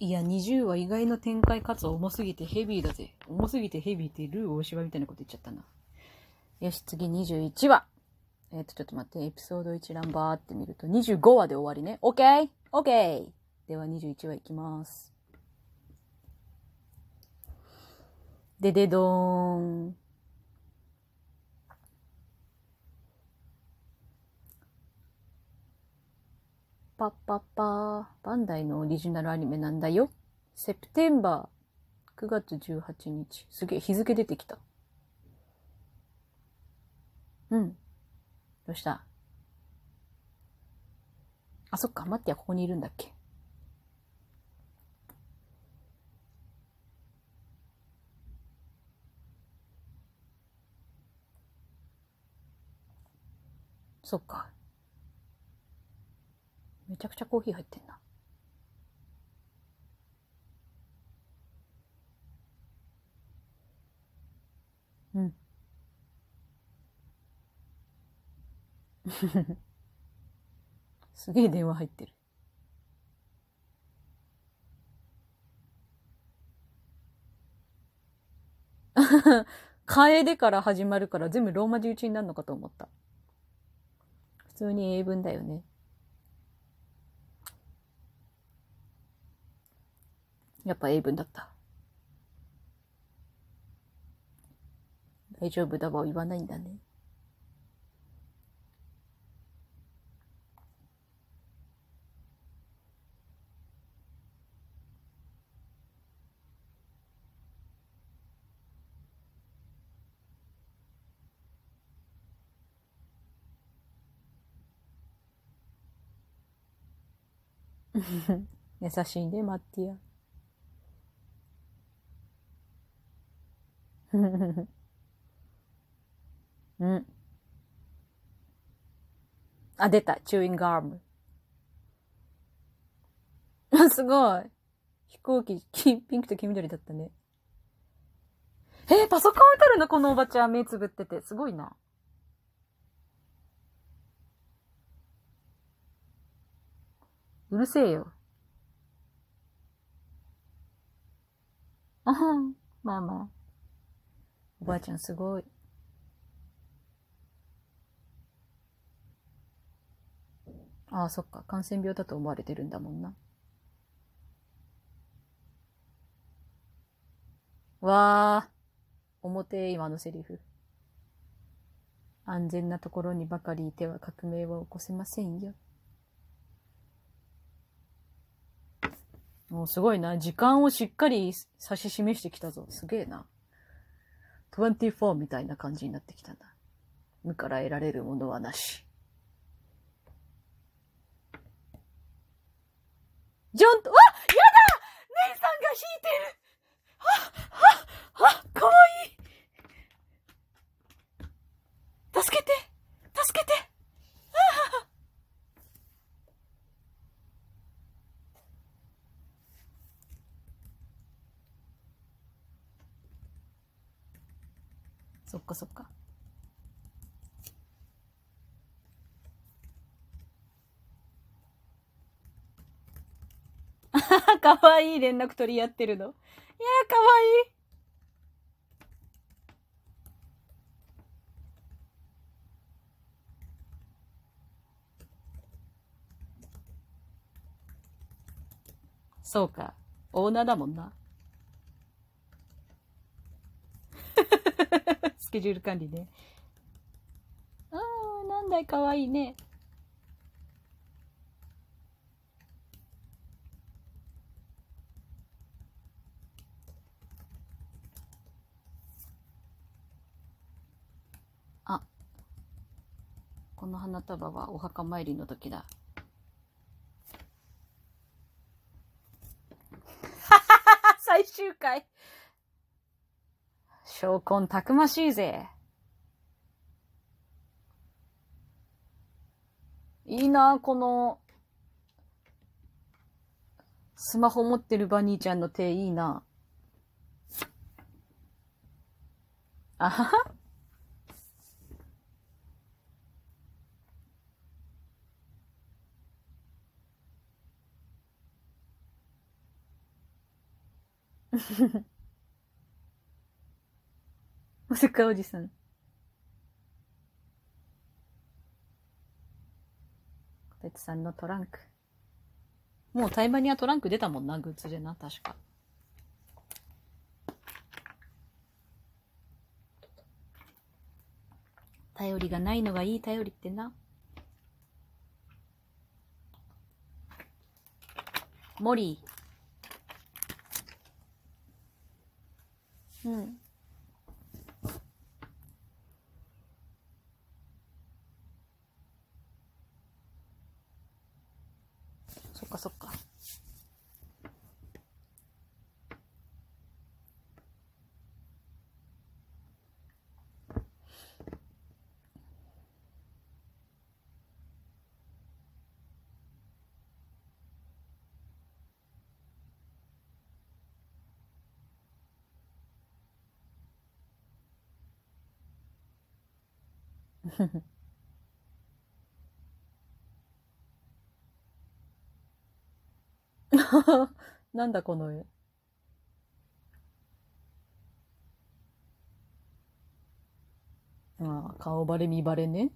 いや、20は意外の展開かつ重すぎてヘビーだぜ。重すぎてヘビーってルー大芝みたいなこと言っちゃったな。よし、次21話。えっ、と、ちょっと待って、エピソード一覧バーって見ると、25話で終わりね。OK?OK! OK! では21話いきます。ででどーん。パッパッパー。バンダイのオリジナルアニメなんだよ。セプテンバー。9月18日。すげえ、日付出てきた。うん。どうした？あ、そっか。待ってや、ここにいるんだっけ？そっか。めちゃくちゃコーヒー入ってんな。うん。すげえ電話入ってる。楓から始まるから全部ローマ字打ちになるのかと思った。普通に英文だよね。やっぱ英文だった。大丈夫だわ言わないんだね。優しいね、マッティア。うん。あ、出た。チューインガーム。あ、すごい。飛行機、ピンクと黄緑だったね。えーパソコン打てるの？このおばちゃん目つぶってて。すごいな。うるせえよ。あはん。まあまあ。おばあちゃんすごい。ああ、そっか。感染病だと思われてるんだもんな。わあ。表今のセリフ。安全なところにばかりいては革命は起こせませんよ。もうすごいな。時間をしっかり指し示してきたぞ。すげえな。24みたいな感じになってきたんだ。無から得られるものはなし。ジョンと、わやだ姉さんが弾いてるはははかわいい助けて助けてああそっかそっか。かわいい連絡取り合ってるの？いやー、かわいい。そうか。オーナーだもんな。スケジュール管理ね。ああ、なんだい、かわいいね。あ、この花束はお墓参りの時だ。最終回。証拠たくましいぜ。いいな、この、スマホ持ってるバニーちゃんの手いいな。あはは。おせっかいおじさん。こてつさんのトランク。もうタイマニはトランク出たもんな、グッズでな、確か。頼りがないのがいい頼りってな。モリー。うん。そっかそっか。なんだこの絵。ああ、顔バレ見バレね。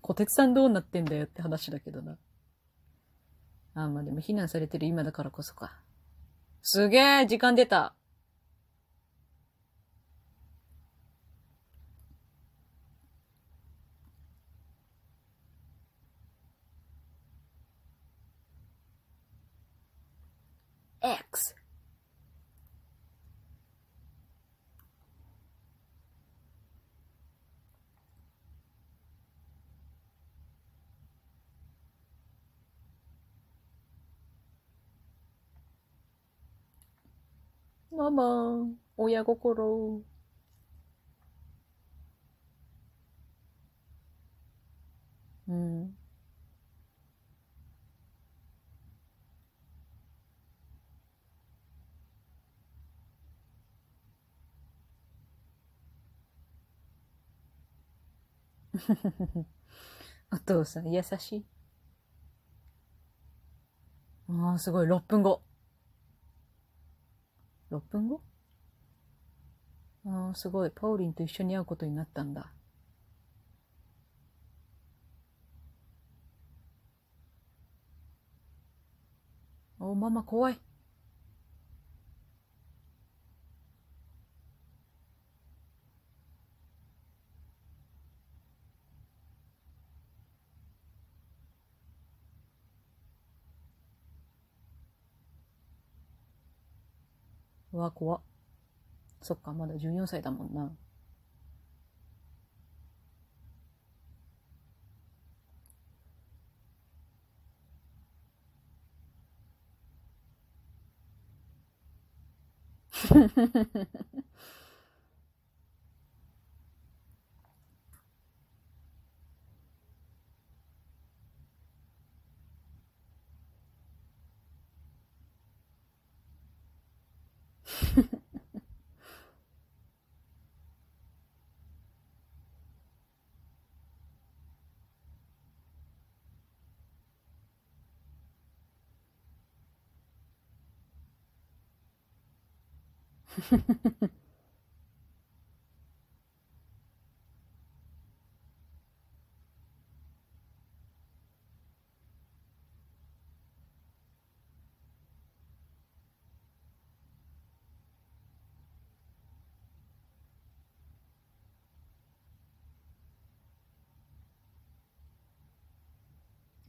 小鉄さんどうなってんだよって話だけどな。ああ、まあでも避難されてる今だからこそか。すげえ時間出た X ママ、親心。うん。お父さん優しい。ああ、すごい、6分後。6分後？ああ、すごい、パオリンと一緒に会うことになったんだ。お、ママ怖い。うわ、怖。そっか、まだ14歳だもんな。Ha ha ha ha.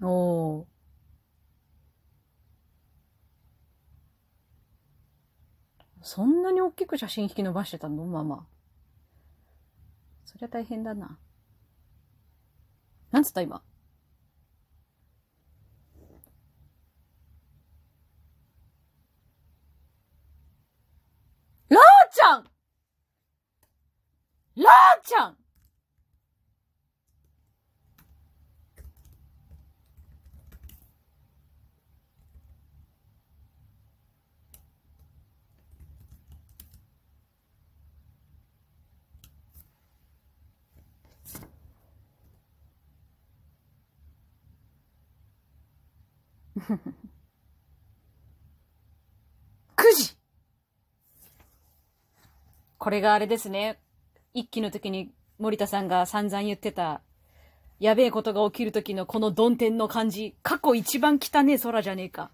おー。そんなに大きく写真引き伸ばしてたの？ママ。そりゃ大変だな。なんつった今？ラーちゃんラーちゃん9時これがあれですね。一期の時に森田さんが散々言ってた、やべえことが起きる時のこの曇天の感じ、過去一番汚ねえ空じゃねえか。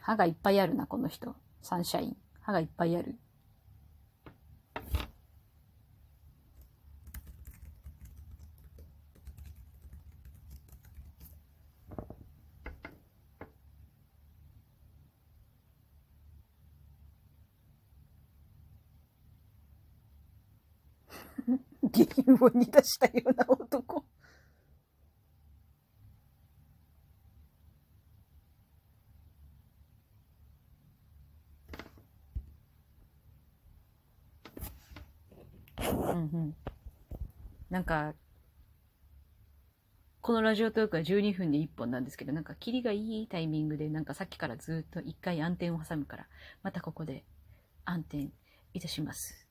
歯がいっぱいあるな、この人。サンシャイン。歯がいっぱいある。ゲームを煮出したような男。うんうん。なんか、このラジオトークは12分で1本なんですけど、なんか、キリがいいタイミングで、なんかさっきからずっと1回暗転を挟むから、またここで暗転いたします。